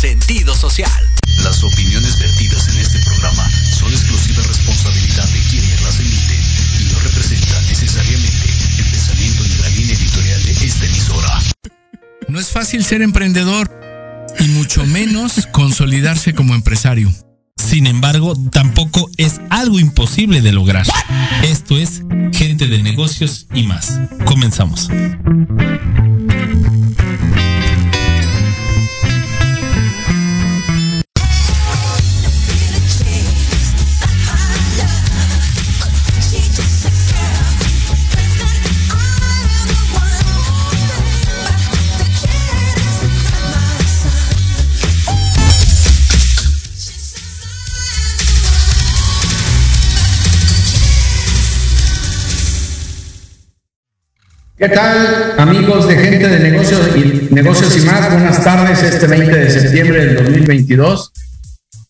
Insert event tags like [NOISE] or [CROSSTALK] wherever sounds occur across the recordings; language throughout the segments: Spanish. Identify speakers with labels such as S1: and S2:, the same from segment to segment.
S1: sentido social.
S2: Las opiniones vertidas en este programa son exclusiva responsabilidad de quienes las emiten y no representan necesariamente el pensamiento ni la línea editorial de esta emisora.
S3: No es fácil ser emprendedor y mucho menos consolidarse como empresario.
S4: Sin embargo, tampoco es algo imposible de lograr. Esto es Gente de Negocios y más. Comenzamos.
S5: ¿Qué tal, amigos de gente de negocios y negocios y más? Buenas tardes, este 20 de septiembre del 2022.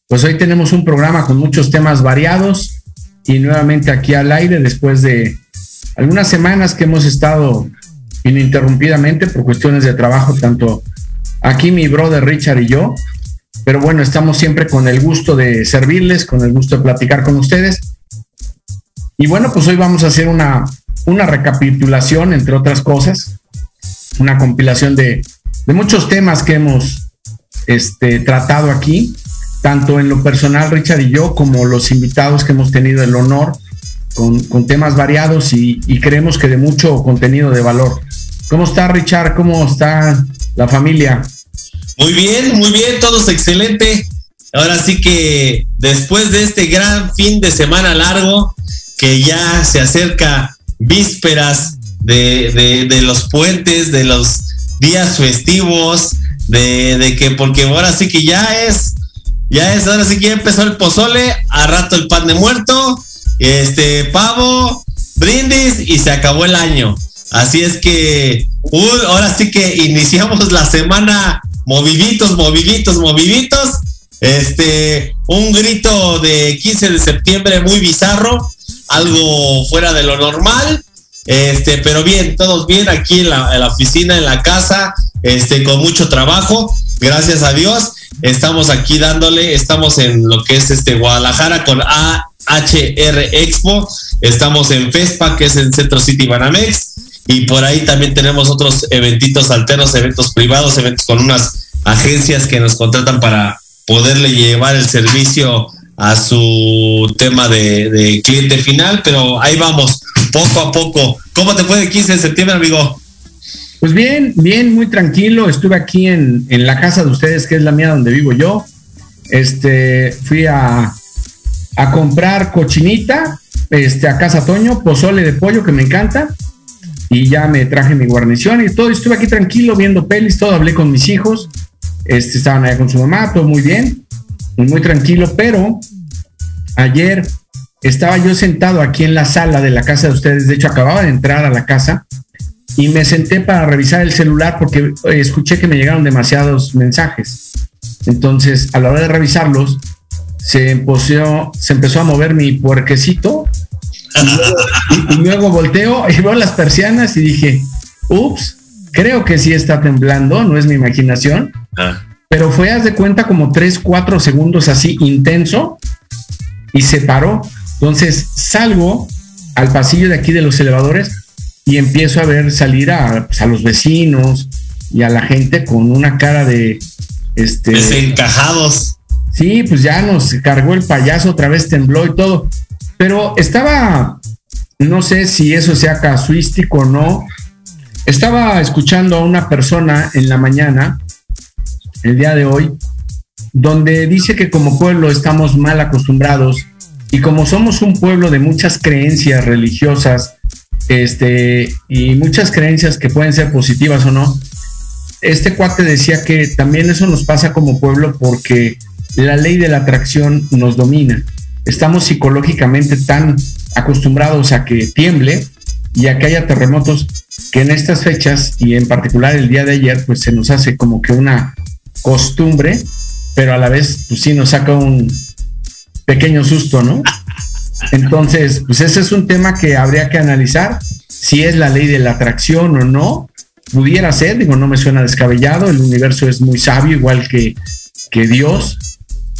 S5: Pues hoy tenemos un programa con muchos temas variados y nuevamente aquí al aire después de algunas semanas que hemos estado ininterrumpidamente por cuestiones de trabajo, tanto aquí mi brother Richard y yo. Pero bueno, estamos siempre con el gusto de servirles, con el gusto de platicar con ustedes. Y bueno, pues hoy vamos a hacer una una recapitulación, entre otras cosas, una compilación de, muchos temas que hemos este, tratado aquí, tanto en lo personal, Richard y yo, como los invitados que hemos tenido el honor, con, temas variados y, y, creemos que de mucho contenido de valor. ¿Cómo está, Richard? ¿Cómo está la familia?
S6: Muy bien, muy bien, todos excelente. Ahora sí que después de este gran fin de semana largo, que ya se acerca vísperas de, de, los puentes, de los días festivos, de, de, que, porque ahora sí que ya es, ya es, ahora sí que ya empezó el pozole, a rato el pan de muerto, este pavo, brindis y se acabó el año. Así es que ahora sí que iniciamos la semana moviditos, moviditos, moviditos. Este, un grito de 15 de septiembre muy bizarro algo fuera de lo normal. Este, pero bien, todos bien aquí en la, oficina, en la casa, este, con mucho trabajo, gracias a Dios. Estamos aquí dándole, estamos en lo que es este Guadalajara con AHR Expo, estamos en FESPA, que es en Centro City Banamex, y por ahí también tenemos otros eventitos alternos, eventos privados, eventos con unas agencias que nos contratan para poderle llevar el servicio a su tema de, cliente final, pero ahí vamos, poco a poco. ¿Cómo te fue el 15 de septiembre, amigo?
S5: Pues bien, bien, muy tranquilo. Estuve aquí en, la casa de ustedes, que es la mía donde vivo yo. Este, fui a, a comprar cochinita, este, a Casa Toño, pozole de pollo que me encanta. Y ya me traje mi guarnición y todo. Estuve aquí tranquilo viendo pelis, todo. Hablé con mis hijos. Este, estaban allá con su mamá, todo muy bien muy tranquilo, pero ayer estaba yo sentado aquí en la sala de la casa de ustedes, de hecho acababa de entrar a la casa y me senté para revisar el celular porque eh, escuché que me llegaron demasiados mensajes. Entonces, a la hora de revisarlos, se empezó, se empezó a mover mi puerquecito y luego, volteo y veo las persianas y dije, ups, creo que sí está temblando, no es mi imaginación. Ah pero fue, haz de cuenta, como 3, 4 segundos así intenso y se paró. Entonces salgo al pasillo de aquí de los elevadores y empiezo a ver salir a, pues, a los vecinos y a la gente con una cara de... Este,
S6: Desencajados.
S5: Sí, pues ya nos cargó el payaso, otra vez tembló y todo. Pero estaba, no sé si eso sea casuístico o no, estaba escuchando a una persona en la mañana el día de hoy, donde dice que como pueblo estamos mal acostumbrados y como somos un pueblo de muchas creencias religiosas, este, y muchas creencias que pueden ser positivas o no, este cuate decía que también eso nos pasa como pueblo porque la ley de la atracción nos domina. Estamos psicológicamente tan acostumbrados a que tiemble y a que haya terremotos que en estas fechas y en particular el día de ayer pues se nos hace como que una costumbre, pero a la vez, pues sí nos saca un pequeño susto, ¿no? Entonces, pues ese es un tema que habría que analizar, si es la ley de la atracción o no, pudiera ser, digo, no me suena descabellado, el universo es muy sabio, igual que que Dios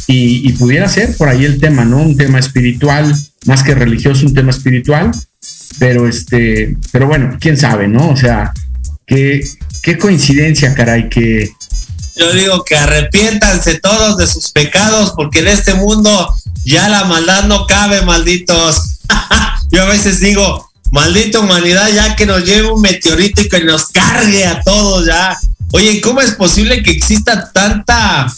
S5: y, pudiera ser por ahí el tema, ¿no? Un tema espiritual, más que religioso, un tema espiritual, pero este, pero bueno, quién sabe, ¿no? O sea, qué, qué coincidencia, caray, que...
S6: Yo digo que arrepiéntanse todos de sus pecados, porque en este mundo ya la maldad no cabe, malditos. [LAUGHS] Yo a veces digo, maldita humanidad, ya que nos lleve un meteorito y que nos cargue a todos ya. Oye, ¿cómo es posible que exista tanta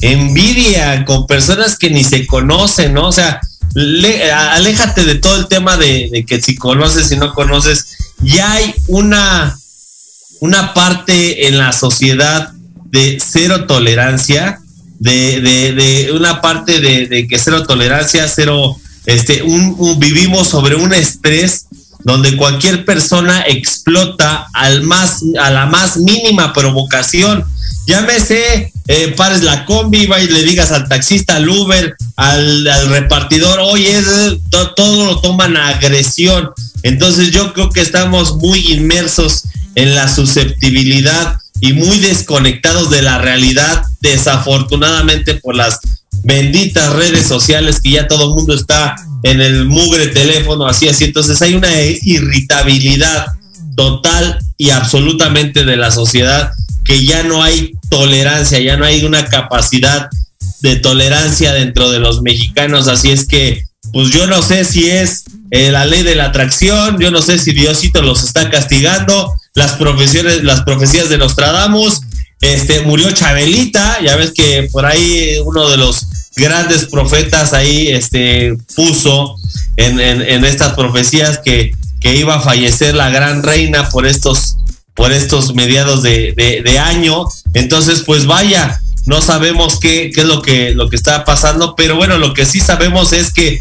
S6: envidia con personas que ni se conocen, ¿no? O sea, aléjate de todo el tema de, que si conoces, y no conoces, ya hay una, una parte en la sociedad de cero tolerancia, de, de, una parte de, que cero tolerancia, cero, este, un, vivimos sobre un estrés donde cualquier persona explota al más, a la más mínima provocación. Llámese, eh, pares la combi, va y le digas al taxista, al Uber, al, repartidor, oye, todo, lo toman a agresión. Entonces yo creo que estamos muy inmersos en la susceptibilidad y muy desconectados de la realidad, desafortunadamente por las benditas redes sociales que ya todo el mundo está en el mugre teléfono, así, así. Entonces hay una irritabilidad total y absolutamente de la sociedad que ya no hay tolerancia, ya no hay una capacidad de tolerancia dentro de los mexicanos. Así es que, pues yo no sé si es eh, la ley de la atracción, yo no sé si Diosito los está castigando, las profesiones, las profecías de Nostradamus, este, murió Chabelita, ya ves que por ahí uno de los grandes profetas ahí este, puso en, estas profecías que, iba a fallecer la gran reina por estos, por estos mediados de, año. Entonces, pues vaya, no sabemos qué, qué es lo que, lo que está pasando, pero bueno, lo que sí sabemos es que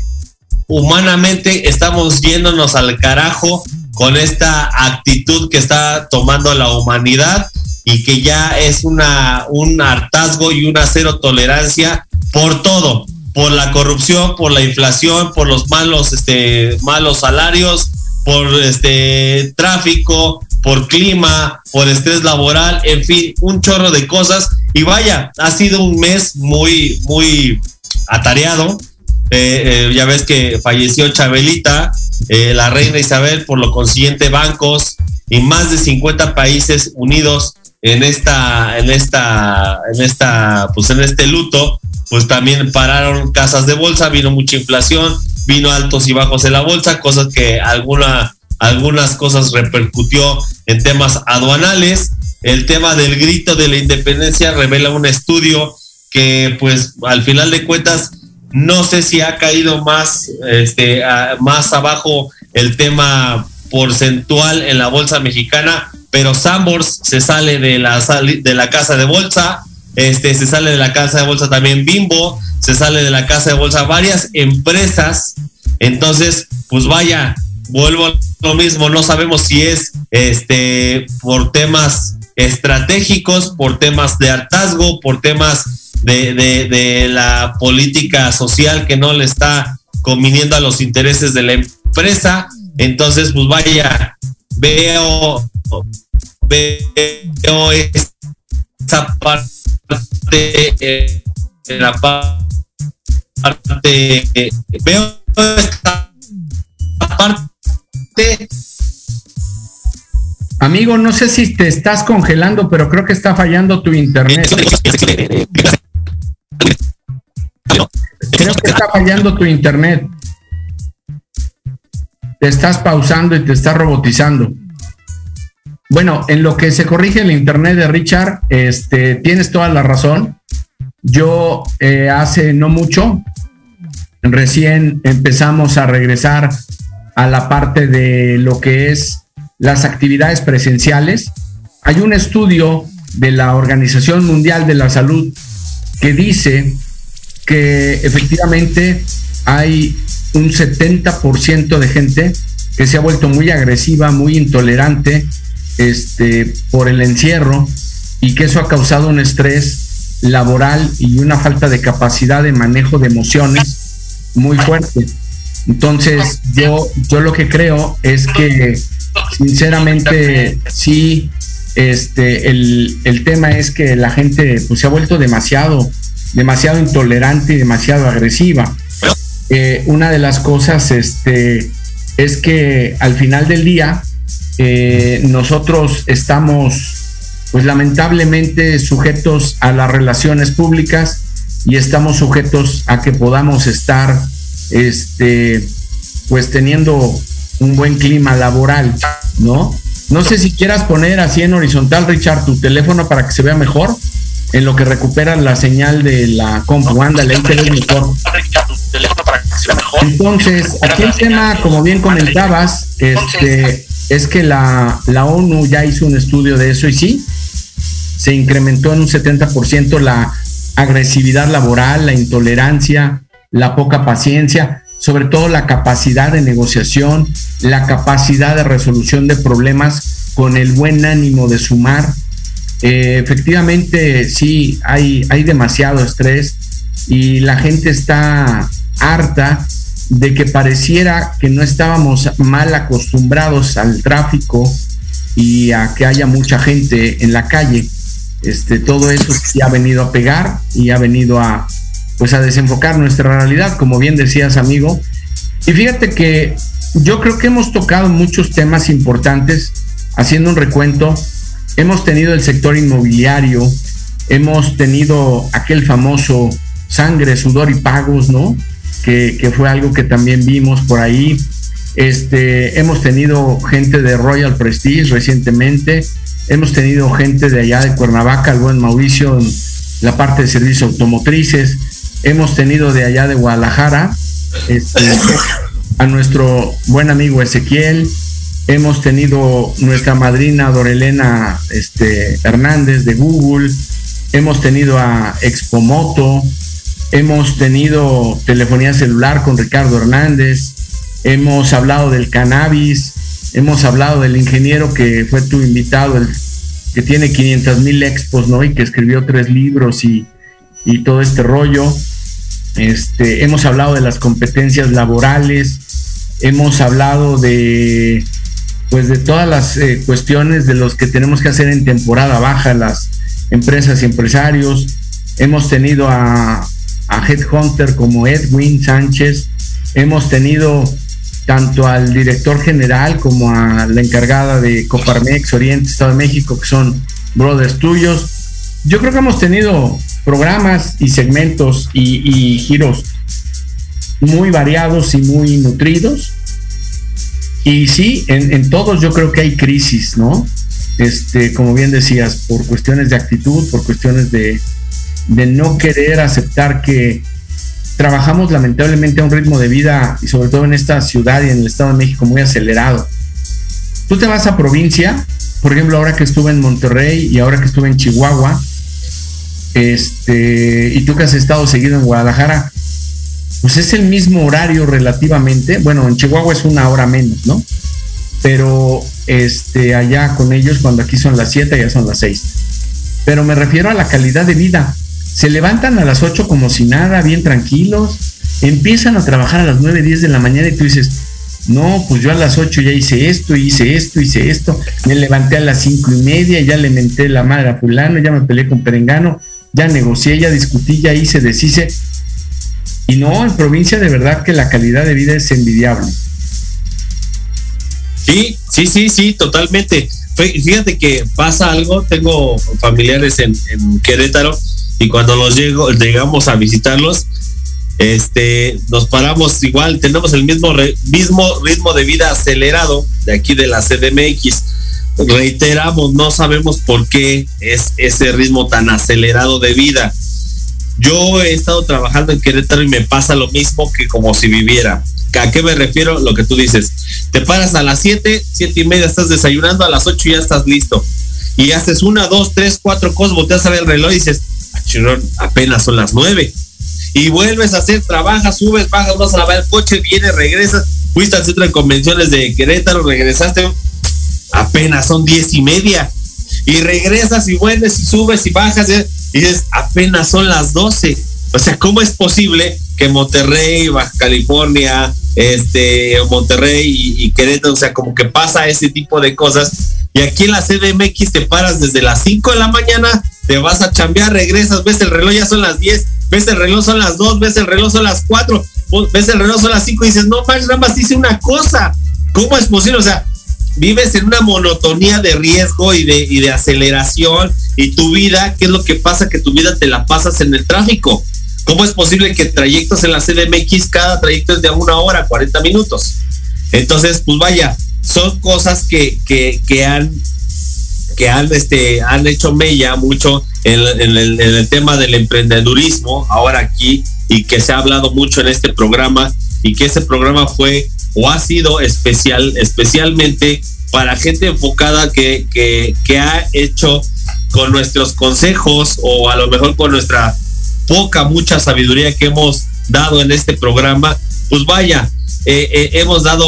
S6: humanamente estamos yéndonos al carajo con esta actitud que está tomando la humanidad y que ya es una, un hartazgo y una cero tolerancia por todo, por la corrupción, por la inflación, por los malos, este, malos salarios, por este tráfico, por clima, por estrés laboral, en fin, un chorro de cosas. Y vaya, ha sido un mes muy, muy atareado. Eh, eh, ya ves que falleció Chabelita, eh, la reina Isabel, por lo consiguiente bancos y más de 50 países unidos en esta, en esta, en esta, pues en este luto pues también pararon casas de bolsa, vino mucha inflación, vino altos y bajos en la bolsa, cosas que alguna, algunas cosas repercutió en temas aduanales. El tema del grito de la independencia revela un estudio que pues al final de cuentas no sé si ha caído más, este, más abajo el tema porcentual en la bolsa mexicana, pero Sambors se sale de la, de la casa de bolsa, este, se sale de la casa de bolsa también Bimbo, se sale de la casa de bolsa varias empresas. Entonces, pues vaya, vuelvo a lo mismo, no sabemos si es este por temas estratégicos, por temas de hartazgo, por temas de, de la política social que no le está conviniendo a los intereses de la empresa. Entonces, pues vaya, veo, veo esa parte en la parte, veo esta parte.
S5: Amigo, no sé si te estás congelando, pero creo que está fallando tu internet. Creo que está fallando tu internet. Te estás pausando y te estás robotizando. Bueno, en lo que se corrige el internet de Richard, este, tienes toda la razón. Yo eh, hace no mucho, recién empezamos a regresar a la parte de lo que es las actividades presenciales. Hay un estudio de la Organización Mundial de la Salud que dice que efectivamente hay un 70% de gente que se ha vuelto muy agresiva, muy intolerante, este, por el encierro y que eso ha causado un estrés laboral y una falta de capacidad de manejo de emociones muy fuerte. Entonces, yo, yo lo que creo es que, sinceramente, sí, este, el, tema es que la gente pues, se ha vuelto demasiado, demasiado intolerante y demasiado agresiva. Eh, una de las cosas este, es que al final del día eh, nosotros estamos pues lamentablemente sujetos a las relaciones públicas y estamos sujetos a que podamos estar este pues teniendo un buen clima laboral, ¿no? No sé si quieras poner así en horizontal, Richard, tu teléfono para que se vea mejor, en lo que recuperan la señal de la compu. Ándale, ahí te ves mejor. Entonces, aquí el tema, como bien comentabas, este, es que la, la ONU ya hizo un estudio de eso y sí, se incrementó en un 70% la agresividad laboral, la intolerancia, la poca paciencia, sobre todo la capacidad de negociación, la capacidad de resolución de problemas con el buen ánimo de sumar. Eh, efectivamente, sí, hay, hay demasiado estrés y la gente está harta de que pareciera que no estábamos mal acostumbrados al tráfico y a que haya mucha gente en la calle. Este, todo eso sí ha venido a pegar y ha venido a, pues a desenfocar nuestra realidad, como bien decías, amigo. Y fíjate que yo creo que hemos tocado muchos temas importantes, haciendo un recuento. Hemos tenido el sector inmobiliario, hemos tenido aquel famoso sangre, sudor y pagos, ¿no? Que, que fue algo que también vimos por ahí. Este, hemos tenido gente de Royal Prestige recientemente, Hemos tenido gente de allá de Cuernavaca, el buen Mauricio, en la parte de servicios automotrices. Hemos tenido de allá de Guadalajara este, a nuestro buen amigo Ezequiel. Hemos tenido nuestra madrina Dorelena este, Hernández de Google. Hemos tenido a Expomoto. Hemos tenido telefonía celular con Ricardo Hernández. Hemos hablado del cannabis hemos hablado del ingeniero que fue tu invitado, el que tiene 500 mil expos, ¿no? Y que escribió tres libros y, todo este rollo. Este, hemos hablado de las competencias laborales, hemos hablado de pues de todas las eh, cuestiones de los que tenemos que hacer en temporada baja las empresas y empresarios. Hemos tenido a, a Headhunter como Edwin Sánchez, hemos tenido tanto al director general como a la encargada de Coparmex Oriente Estado de México, que son brothers tuyos. Yo creo que hemos tenido programas y segmentos y, giros muy variados y muy nutridos. Y sí, en, en, todos yo creo que hay crisis, ¿no? Este, como bien decías, por cuestiones de actitud, por cuestiones de, de no querer aceptar que trabajamos lamentablemente a un ritmo de vida, y sobre todo en esta ciudad y en el Estado de México, muy acelerado. Tú te vas a provincia, por ejemplo, ahora que estuve en Monterrey y ahora que estuve en Chihuahua, este, y tú que has estado seguido en Guadalajara, pues es el mismo horario relativamente. Bueno, en Chihuahua es una hora menos, ¿no? Pero este, allá con ellos, cuando aquí son las 7, ya son las 6. Pero me refiero a la calidad de vida se levantan a las 8 como si nada, bien tranquilos, empiezan a trabajar a las 9, 10 de la mañana y tú dices, no, pues yo a las 8 ya hice esto, hice esto, hice esto, me levanté a las cinco y media, ya le menté la madre a fulano, ya me peleé con Perengano, ya negocié, ya discutí, ya hice, deshice. Y no, en provincia de verdad que la calidad de vida es envidiable.
S6: Sí, sí, sí, sí, totalmente. Fíjate que pasa algo, tengo familiares en, Querétaro y cuando nos llego, llegamos a visitarlos, este, nos paramos igual, tenemos el mismo, mismo ritmo de vida acelerado de aquí de la CDMX. Reiteramos, no sabemos por qué es ese ritmo tan acelerado de vida. Yo he estado trabajando en Querétaro y me pasa lo mismo que como si viviera. ¿A qué me refiero? Lo que tú dices. Te paras a las 7, 7 y media, estás desayunando, a las 8 ya estás listo. Y haces una, dos, tres, cuatro cosas, volteas a ver el reloj y dices, apenas son las nueve. Y vuelves a hacer, trabajas, subes, bajas, vas a lavar el coche, vienes, regresas, fuiste al centro de convenciones de Querétaro, regresaste, apenas son diez y media. Y regresas y vuelves y subes y bajas y dices, apenas son las doce. O sea, ¿cómo es posible que Monterrey, Baja California, este, Monterrey y, y, Querétaro, o sea, como que pasa ese tipo de cosas. Y aquí en la CDMX te paras desde las 5 de la mañana te vas a chambear, regresas, ves el reloj, ya son las 10 ves el reloj son las dos, ves el reloj son las cuatro, ves el reloj son las cinco y dices, no, nada más hice una cosa. ¿Cómo es posible? O sea, vives en una monotonía de riesgo y de, y de aceleración y tu vida, ¿qué es lo que pasa? Que tu vida te la pasas en el tráfico. ¿Cómo es posible que trayectos en la CDMX, cada trayecto es de una hora, 40 minutos? Entonces, pues vaya, son cosas que, que, que han que han, este, han hecho mella mucho en, el, en, el, tema del emprendedurismo ahora aquí y que se ha hablado mucho en este programa y que ese programa fue o ha sido especial, especialmente para gente enfocada que, que, ha hecho con nuestros consejos o a lo mejor con nuestra poca, mucha sabiduría que hemos dado en este programa, pues vaya, eh, eh, hemos dado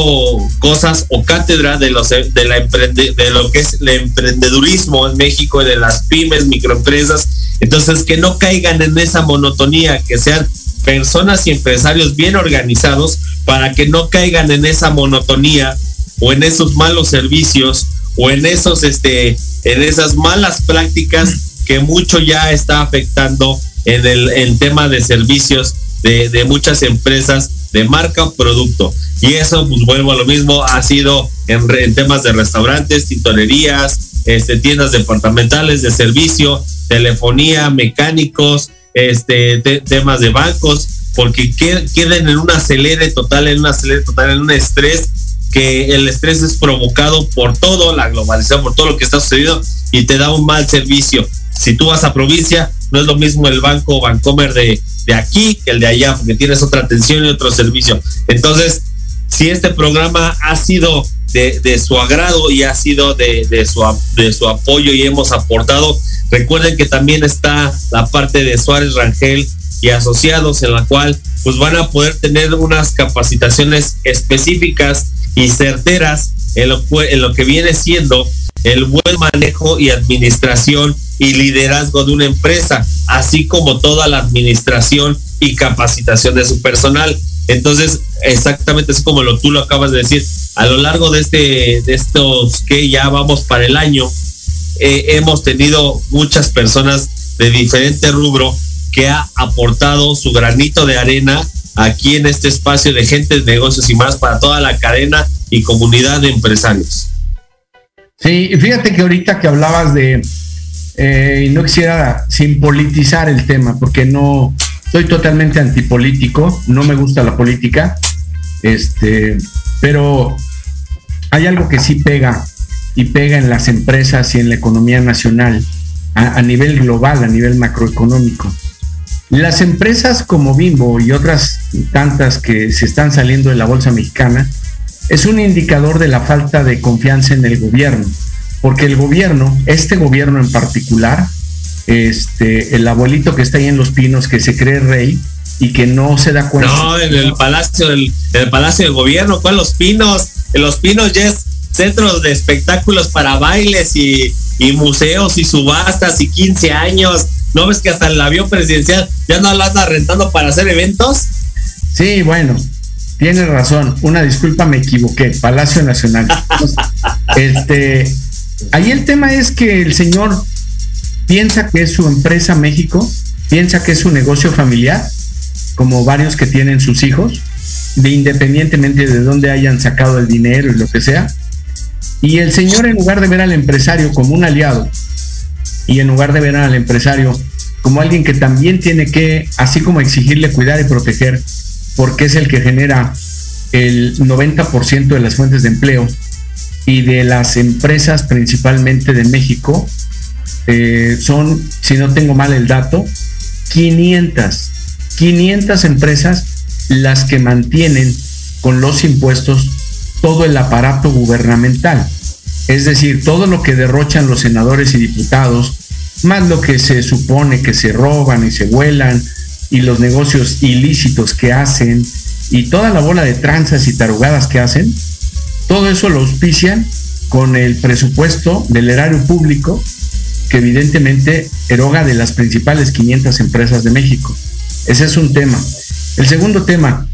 S6: cosas o cátedra de los de la emprende, de lo que es el emprendedurismo en México, de las pymes, microempresas, entonces que no caigan en esa monotonía, que sean personas y empresarios bien organizados para que no caigan en esa monotonía o en esos malos servicios o en esos este en esas malas prácticas que mucho ya está afectando en el tema de servicios de, de, muchas empresas de marca o producto. Y eso, pues vuelvo a lo mismo, ha sido en, en temas de restaurantes, tintorerías, este, tiendas departamentales de servicio, telefonía, mecánicos, este, temas de bancos, porque queden en un acelere total, en un acelere total, en un estrés que el estrés es provocado por todo, la globalización, por todo lo que está sucediendo y te da un mal servicio. Si tú vas a provincia, no es lo mismo el banco Bancomer de, de aquí que el de allá, porque tienes otra atención y otro servicio. Entonces, si este programa ha sido de, su agrado y ha sido de, de, su, de su apoyo y hemos aportado, recuerden que también está la parte de Suárez Rangel y asociados en la cual pues van a poder tener unas capacitaciones específicas y certeras en lo, en lo que viene siendo el buen manejo y administración y liderazgo de una empresa, así como toda la administración y capacitación de su personal. Entonces, exactamente es como lo tú lo acabas de decir, a lo largo de este de estos que ya vamos para el año, eh, hemos tenido muchas personas de diferente rubro que ha aportado su granito de arena aquí en este espacio de gente de negocios y más para toda la cadena y comunidad de empresarios.
S5: Sí, fíjate que ahorita que hablabas de, eh, no quisiera sin politizar el tema, porque no soy totalmente antipolítico, no me gusta la política, este, pero hay algo que sí pega y pega en las empresas y en la economía nacional a, a nivel global, a nivel macroeconómico. Las empresas como Bimbo y otras tantas que se están saliendo de la bolsa mexicana es un indicador de la falta de confianza en el gobierno, porque el gobierno, este gobierno en particular, este, el abuelito que está ahí en Los Pinos, que se cree rey y que no se da cuenta.
S6: No, en el palacio el palacio del gobierno, ¿cuál Los Pinos? En Los Pinos ya es centro de espectáculos para bailes y, y museos y subastas y 15 años. ¿No ves que hasta el avión presidencial ya no la anda rentando para hacer eventos?
S5: Sí, bueno, tienes razón. Una disculpa, me equivoqué. Palacio Nacional. [LAUGHS] este, ahí el tema es que el señor piensa que es su empresa México, piensa que es su negocio familiar, como varios que tienen sus hijos, de independientemente de dónde hayan sacado el dinero y lo que sea. Y el señor, en lugar de ver al empresario como un aliado, y en lugar de ver al empresario como alguien que también tiene que, así como exigirle cuidar y proteger, porque es el que genera el 90% de las fuentes de empleo y de las empresas principalmente de México, eh, son, si no tengo mal el dato, 500, 500 empresas las que mantienen con los impuestos todo el aparato gubernamental. Es decir, todo lo que derrochan los senadores y diputados, más lo que se supone que se roban y se vuelan, y los negocios ilícitos que hacen, y toda la bola de tranzas y tarugadas que hacen, todo eso lo auspician con el presupuesto del erario público que evidentemente eroga de las principales 500 empresas de México. Ese es un tema. El segundo tema,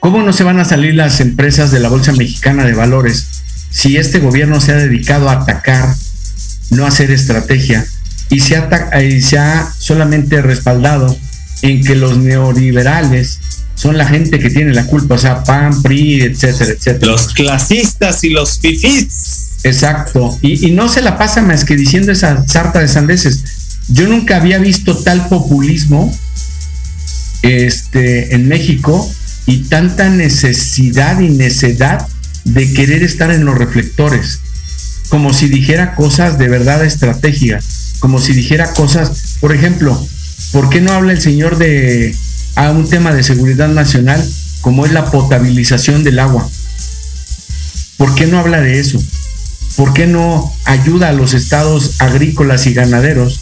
S5: ¿cómo no se van a salir las empresas de la Bolsa Mexicana de Valores si este gobierno se ha dedicado a atacar, no hacer estrategia, y se y se ha solamente respaldado en que los neoliberales son la gente que tiene la culpa, o sea, PAN, PRI, etcétera, etcétera.
S6: Los clasistas y los fifís.
S5: Exacto, y, no se la pasa más que diciendo esa sarta de sandeces. Yo nunca había visto tal populismo este, en México y tanta necesidad y necedad de querer estar en los reflectores, como si dijera cosas de verdad estratégicas, como si dijera cosas, por ejemplo, ¿por qué no habla el señor de a un tema de seguridad nacional como es la potabilización del agua? ¿Por qué no habla de eso? ¿Por qué no ayuda a los estados agrícolas y ganaderos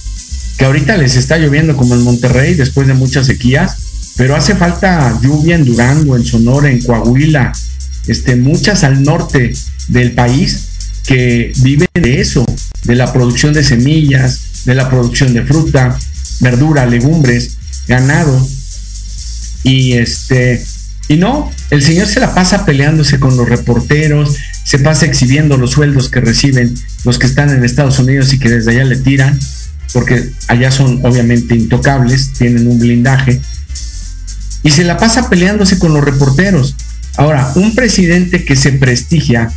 S5: que ahorita les está lloviendo como en Monterrey después de muchas sequías? Pero hace falta lluvia en Durango, en Sonora, en Coahuila, este, muchas al norte del país que viven de eso, de la producción de semillas, de la producción de fruta, verdura, legumbres, ganado. Y este, y no, el señor se la pasa peleándose con los reporteros, se pasa exhibiendo los sueldos que reciben los que están en Estados Unidos y que desde allá le tiran, porque allá son obviamente intocables, tienen un blindaje, y se la pasa peleándose con los reporteros. Ahora, un presidente que se prestigia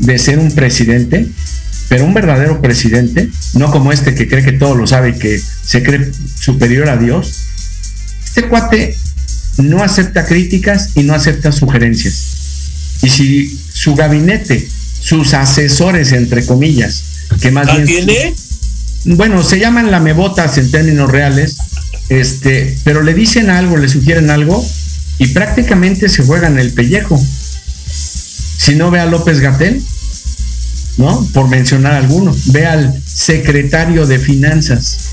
S5: de ser un presidente, pero un verdadero presidente, no como este que cree que todo lo sabe y que se cree superior a Dios, este cuate no acepta críticas y no acepta sugerencias. Y si su gabinete, sus asesores, entre comillas, que más bien...
S6: tiene?
S5: Bueno, se llaman lamebotas en términos reales, este, pero le dicen algo, le sugieren algo y prácticamente se juegan el pellejo. Si no ve a López Gatel, ¿no? Por mencionar alguno, ve al secretario de finanzas.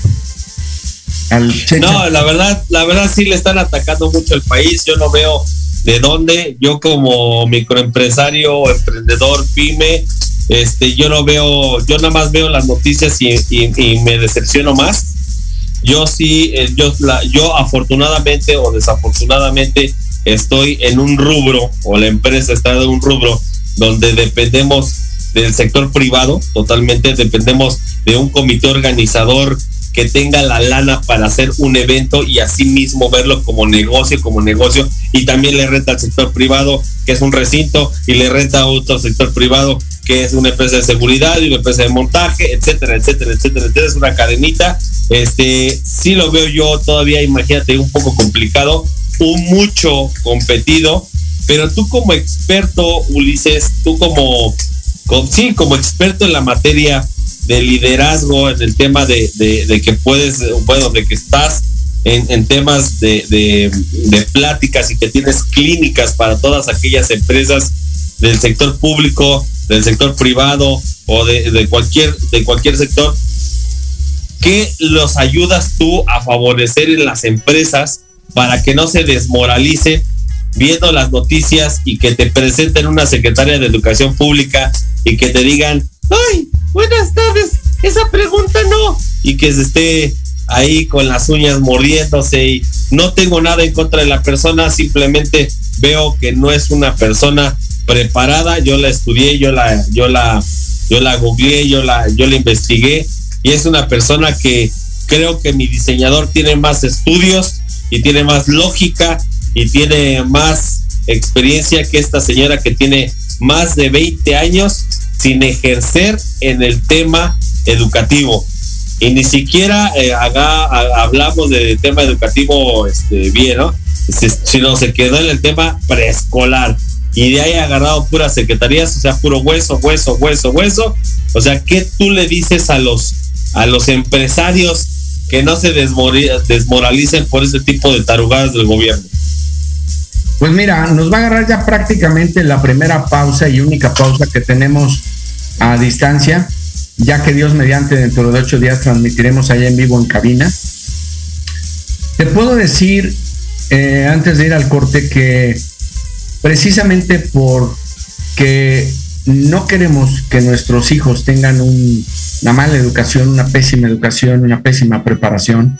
S6: Al no, la verdad, la verdad sí le están atacando mucho el país. Yo no veo de dónde. Yo como microempresario, emprendedor, pyme, este, yo no veo, yo nada más veo las noticias y, y, me decepciono más yo sí, eh, yo, la, yo afortunadamente o desafortunadamente estoy en un rubro o la empresa está en un rubro donde dependemos del sector privado, totalmente dependemos de un comité organizador que tenga la lana para hacer un evento y así mismo verlo como negocio, como negocio, y también le renta al sector privado, que es un recinto, y le renta a otro sector privado, que es una empresa de seguridad y una empresa de montaje, etcétera, etcétera, etcétera, etcétera, es una cadenita. Este, sí lo veo yo todavía, imagínate, un poco complicado, un mucho competido, pero tú como experto, Ulises, tú como, sí, como experto en la materia de liderazgo, en el tema de, que puedes, bueno, de que estás en, temas de, de, pláticas y que tienes clínicas para todas aquellas empresas del sector público, del sector privado o de, cualquier, de cualquier sector, ¿Qué los ayudas tú a favorecer en las empresas para que no se desmoralicen viendo las noticias y que te presenten una secretaria de educación pública y que te digan, ay, buenas tardes, esa pregunta no, y que se esté ahí con las uñas mordiéndose y no tengo nada en contra de la persona, simplemente veo que no es una persona preparada, yo la estudié, yo la, yo la, yo la googleé, yo la, yo la investigué. Y es una persona que creo que mi diseñador tiene más estudios y tiene más lógica y tiene más experiencia que esta señora que tiene más de 20 años sin ejercer en el tema educativo. Y ni siquiera eh, hablamos de tema educativo este, bien, ¿no? Sino se quedó en el tema preescolar. Y de ahí ha agarrado puras secretarías, o sea, puro hueso, hueso, hueso, hueso. O sea, ¿qué tú le dices a los a los empresarios que no se desmoralicen por ese tipo de tarugadas del gobierno?
S5: Pues mira, nos va a agarrar ya prácticamente la primera pausa y única pausa que tenemos a distancia, ya que Dios mediante dentro de ocho días transmitiremos allá en vivo en cabina. Te puedo decir, eh, antes de ir al corte, que precisamente por que no queremos que nuestros hijos tengan una mala educación, una pésima educación, una pésima preparación.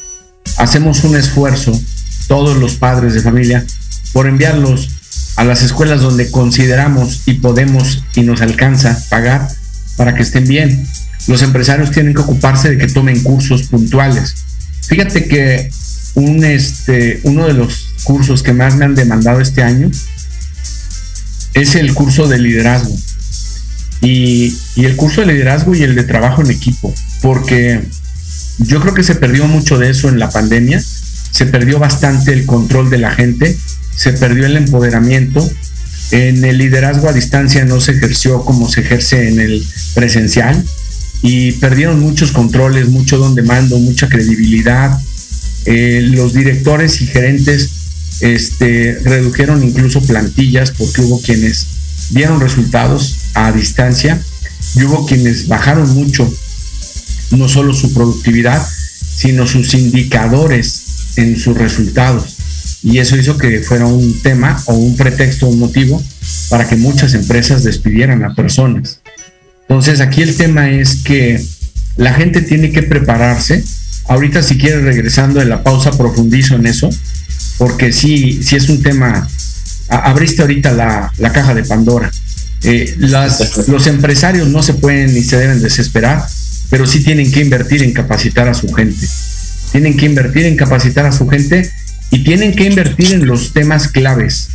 S5: Hacemos un esfuerzo, todos los padres de familia, por enviarlos a las escuelas donde consideramos y podemos y nos alcanza pagar para que estén bien. los empresarios tienen que ocuparse de que tomen cursos puntuales. Fíjate que un, este, uno de los cursos que más me han demandado este año es el curso de liderazgo. Y, y, el curso de liderazgo y el de trabajo en equipo, porque yo creo que se perdió mucho de eso en la pandemia, se perdió bastante el control de la gente, se perdió el empoderamiento, en el liderazgo a distancia no se ejerció como se ejerce en el presencial y perdieron muchos controles, mucho don de mando, mucha credibilidad. Eh, los directores y gerentes este, redujeron incluso plantillas porque hubo quienes dieron resultados a distancia y hubo quienes bajaron mucho no solo su productividad, sino sus indicadores en sus resultados y eso hizo que fuera un tema o un pretexto, un motivo para que muchas empresas despidieran a personas. Entonces aquí el tema es que la gente tiene que prepararse. Ahorita si quieres regresando de la pausa profundizo en eso, porque sí, sí es un tema, abriste ahorita la, caja de Pandora. Eh, los empresarios no se pueden ni se deben desesperar, pero sí tienen que invertir en capacitar a su gente. Tienen que invertir en capacitar a su gente y tienen que invertir en los temas claves.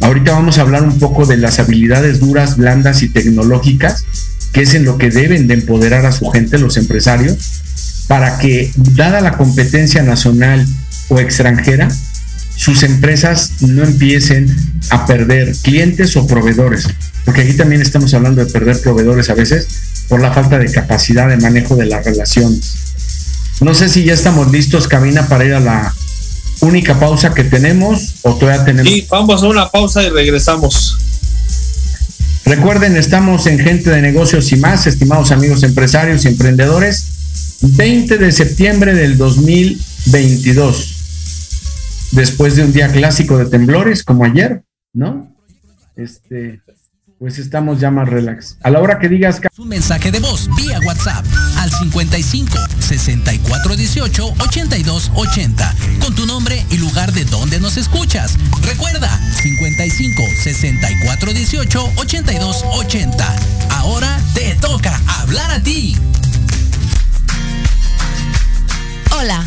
S5: Ahorita vamos a hablar un poco de las habilidades duras, blandas y tecnológicas, que es en lo que deben de empoderar a su gente, los empresarios, para que, dada la competencia nacional o extranjera, sus empresas no empiecen a perder clientes o proveedores, porque aquí también estamos hablando de perder proveedores a veces por la falta de capacidad de manejo de las relaciones. No sé si ya estamos listos, Camina, para ir a la única pausa que tenemos o todavía tenemos.
S6: Sí, vamos a una pausa y regresamos.
S5: Recuerden, estamos en Gente de Negocios y más, estimados amigos empresarios y emprendedores. 20 de septiembre del 2022. Después de un día clásico de temblores como ayer, ¿no? Este, pues estamos ya más relax. A la hora que digas...
S2: Un mensaje de voz vía WhatsApp al 55 64 18 82 80 con tu nombre y lugar de donde nos escuchas. Recuerda 55 64 18 82 80. Ahora te toca hablar a ti.
S1: Hola,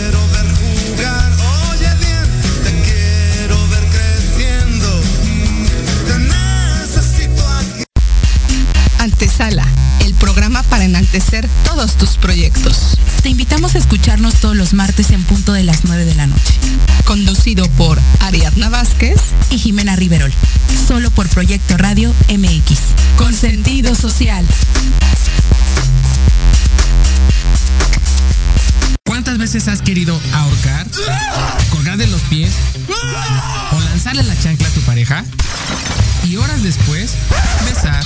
S7: Antesala, el programa para enaltecer todos tus proyectos.
S8: Te invitamos a escucharnos todos los martes en punto de las 9 de la noche.
S7: Conducido por Ariadna Vázquez
S8: y Jimena Riverol. Solo por Proyecto Radio MX.
S7: Con sentido social.
S3: ¿Cuántas veces has querido ahorcar, colgar de los pies o lanzarle la chancla a tu pareja? Y horas después, besar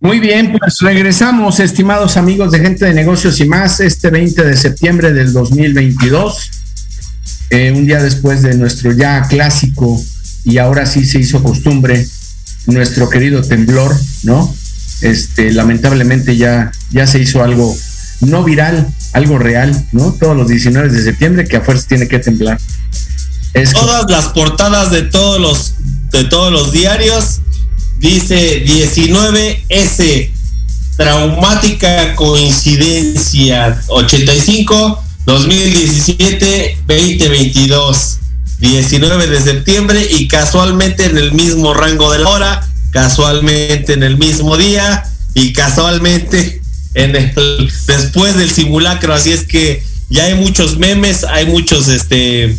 S5: Muy bien, pues regresamos, estimados amigos de Gente de Negocios y más, este 20 de septiembre del 2022, eh, un día después de nuestro ya clásico y ahora sí se hizo costumbre nuestro querido temblor, ¿no? Este, lamentablemente ya, ya se hizo algo no viral, algo real, ¿no? Todos los 19 de septiembre que a fuerza tiene que temblar.
S6: Todas las portadas de todos los de todos los diarios dice 19S traumática coincidencia 85 2017 2022 19 de septiembre y casualmente en el mismo rango de la hora casualmente en el mismo día y casualmente en después del simulacro. Así es que ya hay muchos memes hay muchos este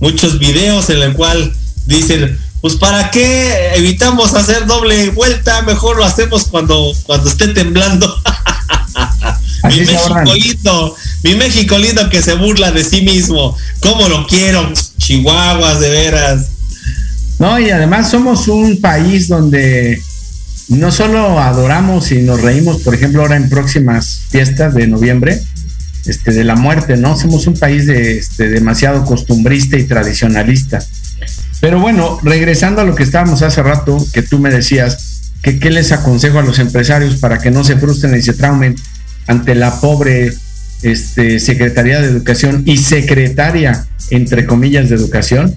S6: muchos videos en el cual dicen, pues para qué evitamos hacer doble vuelta, mejor lo hacemos cuando, cuando esté temblando. [LAUGHS] mi México lindo, mi México lindo que se burla de sí mismo. ¿Cómo lo quiero? Chihuahuas, de veras.
S5: No, y además somos un país donde no solo adoramos y nos reímos, por ejemplo, ahora en próximas fiestas de noviembre, este, de la muerte, ¿no? Somos un país de, este, demasiado costumbrista y tradicionalista. Pero bueno, regresando a lo que estábamos hace rato, que tú me decías, que qué les aconsejo a los empresarios para que no se frustren y se traumen ante la pobre este, Secretaría de Educación y secretaria, entre comillas, de Educación.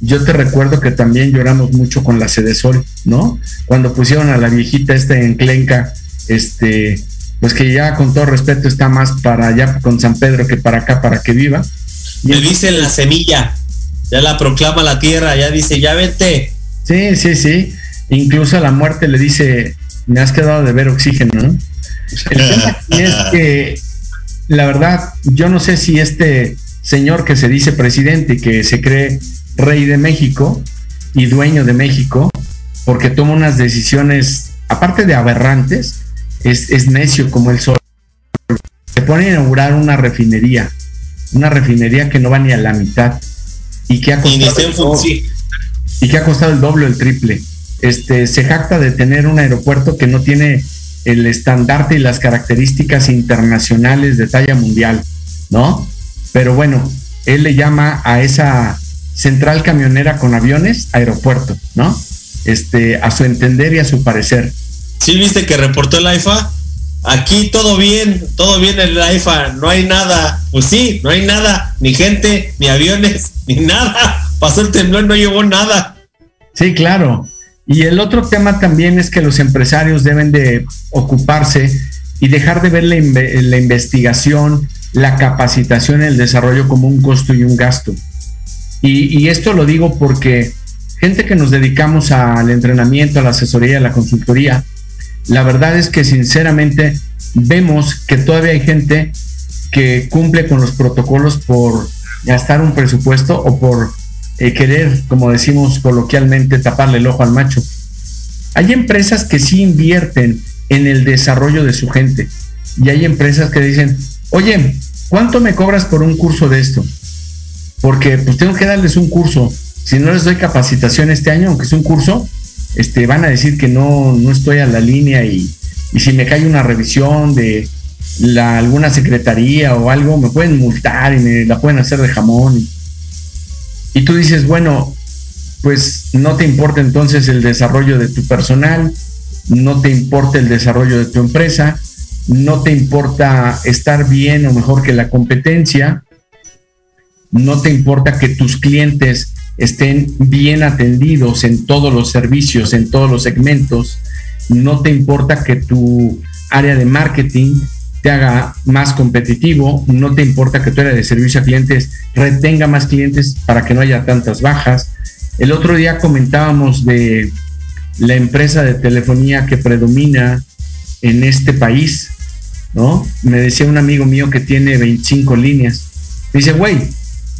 S5: Yo te recuerdo que también lloramos mucho con la sede Sol, ¿no? Cuando pusieron a la viejita esta enclenca, este, pues que ya con todo respeto está más para allá con San Pedro que para acá, para que viva.
S6: Me dice la semilla, ya la proclama la tierra, ya dice, ya vete.
S5: Sí, sí, sí. Incluso a la muerte le dice, me has quedado de ver oxígeno, ¿no? El [LAUGHS] tema es que, la verdad, yo no sé si este señor que se dice presidente y que se cree rey de México y dueño de México, porque toma unas decisiones, aparte de aberrantes, es, necio como el sol. Se pone a inaugurar una refinería, una refinería que no va ni a la mitad y que ha costado, y, que ha costado el doble o el triple. Este, se jacta de tener un aeropuerto que no tiene el estandarte y las características internacionales de talla mundial, ¿no? Pero bueno, él le llama a esa central camionera con aviones aeropuerto, ¿no? Este, a su entender y a su parecer.
S6: ¿Sí viste que reportó el AIFA? Aquí todo bien, todo bien en el AIFA, no hay nada. Pues sí, no hay nada, ni gente, ni aviones, [LAUGHS] ni nada. Pasó el temblor, no llevó nada.
S5: Sí, claro. Y el otro tema también es que los empresarios deben de ocuparse y dejar de ver la, la investigación, la capacitación, el desarrollo como un costo y un gasto. Y esto lo digo porque gente que nos dedicamos al entrenamiento, a la asesoría, a la consultoría, la verdad es que sinceramente vemos que todavía hay gente que cumple con los protocolos por gastar un presupuesto o por eh, querer, como decimos coloquialmente, taparle el ojo al macho. Hay empresas que sí invierten en el desarrollo de su gente y hay empresas que dicen, oye, ¿cuánto me cobras por un curso de esto? Porque pues tengo que darles un curso. Si no les doy capacitación este año, aunque es un curso, este, van a decir que no, no estoy a la línea y, si me cae una revisión de la, alguna secretaría o algo, me pueden multar y me la pueden hacer de jamón. Y, tú dices, bueno, pues no te importa entonces el desarrollo de tu personal, no te importa el desarrollo de tu empresa, no te importa estar bien o mejor que la competencia, no te importa que tus clientes estén bien atendidos en todos los servicios, en todos los segmentos. No te importa que tu área de marketing te haga más competitivo, no te importa que tu área de servicio a clientes retenga más clientes para que no haya tantas bajas. El otro día comentábamos de la empresa de telefonía que predomina en este país, ¿no? Me decía un amigo mío que tiene 25 líneas. dice, güey,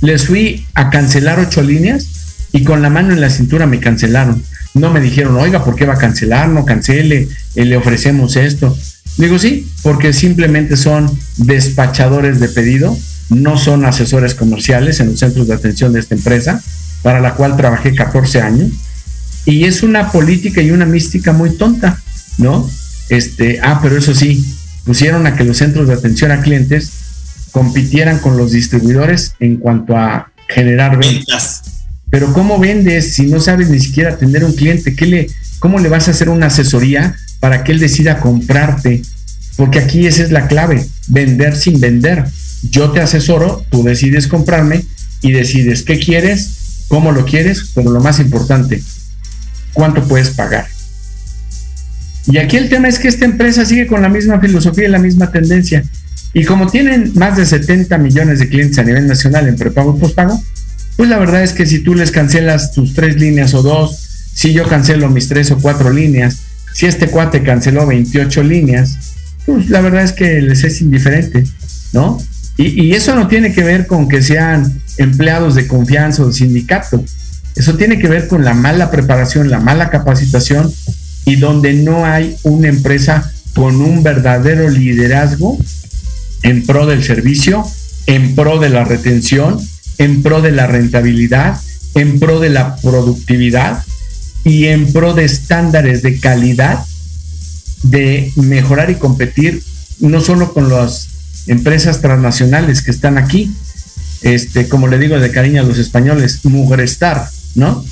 S5: les fui a cancelar ocho líneas y con la mano en la cintura me cancelaron. No me dijeron, oiga, ¿por qué va a cancelar? No cancele, eh, le ofrecemos esto. Digo, sí, porque simplemente son despachadores de pedido, no son asesores comerciales en los centros de atención de esta empresa, para la cual trabajé 14 años. Y es una política y una mística muy tonta, ¿no? Este, ah, pero eso sí, pusieron a que los centros de atención a clientes compitieran con los distribuidores en cuanto a generar ventas. Pero ¿cómo vendes si no sabes ni siquiera atender a un cliente? ¿Qué le, ¿Cómo le vas a hacer una asesoría para que él decida comprarte? Porque aquí esa es la clave, vender sin vender. Yo te asesoro, tú decides comprarme y decides qué quieres, cómo lo quieres, pero lo más importante, cuánto puedes pagar. Y aquí el tema es que esta empresa sigue con la misma filosofía y la misma tendencia. Y como tienen más de 70 millones de clientes a nivel nacional en prepago y pospago, pues la verdad es que si tú les cancelas tus tres líneas o dos, si yo cancelo mis tres o cuatro líneas, si este cuate canceló 28 líneas, pues la verdad es que les es indiferente, ¿no? Y, y eso no tiene que ver con que sean empleados de confianza o de sindicato. Eso tiene que ver con la mala preparación, la mala capacitación y donde no hay una empresa con un verdadero liderazgo en pro del servicio, en pro de la retención en pro de la rentabilidad, en pro de la productividad y en pro de estándares de calidad de mejorar y competir no solo con las empresas transnacionales que están aquí, este, como le digo de cariño a los españoles, mugrestar, ¿no?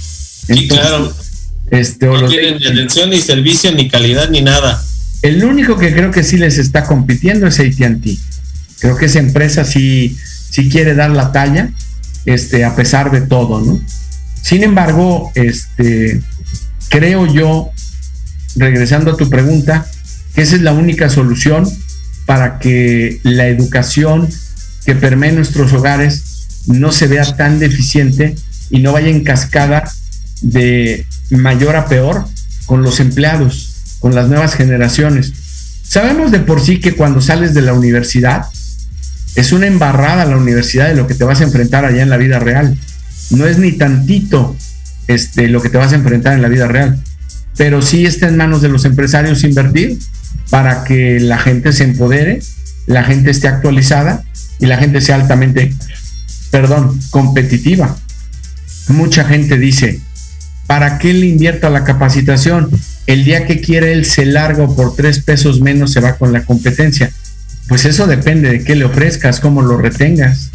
S6: sí, claro.
S5: Este,
S6: no tienen ni atención, ni servicio, ni calidad, ni nada.
S5: El único que creo que sí les está compitiendo es ATT. Creo que esa empresa sí, sí quiere dar la talla este, a pesar de todo, ¿no? Sin embargo, este, creo yo, regresando a tu pregunta, que esa es la única solución para que la educación que permee nuestros hogares no se vea tan deficiente y no vaya en cascada de mayor a peor con los empleados, con las nuevas generaciones. Sabemos de por sí que cuando sales de la universidad, es una embarrada la universidad de lo que te vas a enfrentar allá en la vida real. No es ni tantito este, lo que te vas a enfrentar en la vida real, pero sí está en manos de los empresarios invertir para que la gente se empodere, la gente esté actualizada y la gente sea altamente, perdón, competitiva. Mucha gente dice, ¿para qué le invierta la capacitación? El día que quiere él se larga por tres pesos menos se va con la competencia. Pues eso depende de qué le ofrezcas, cómo lo retengas.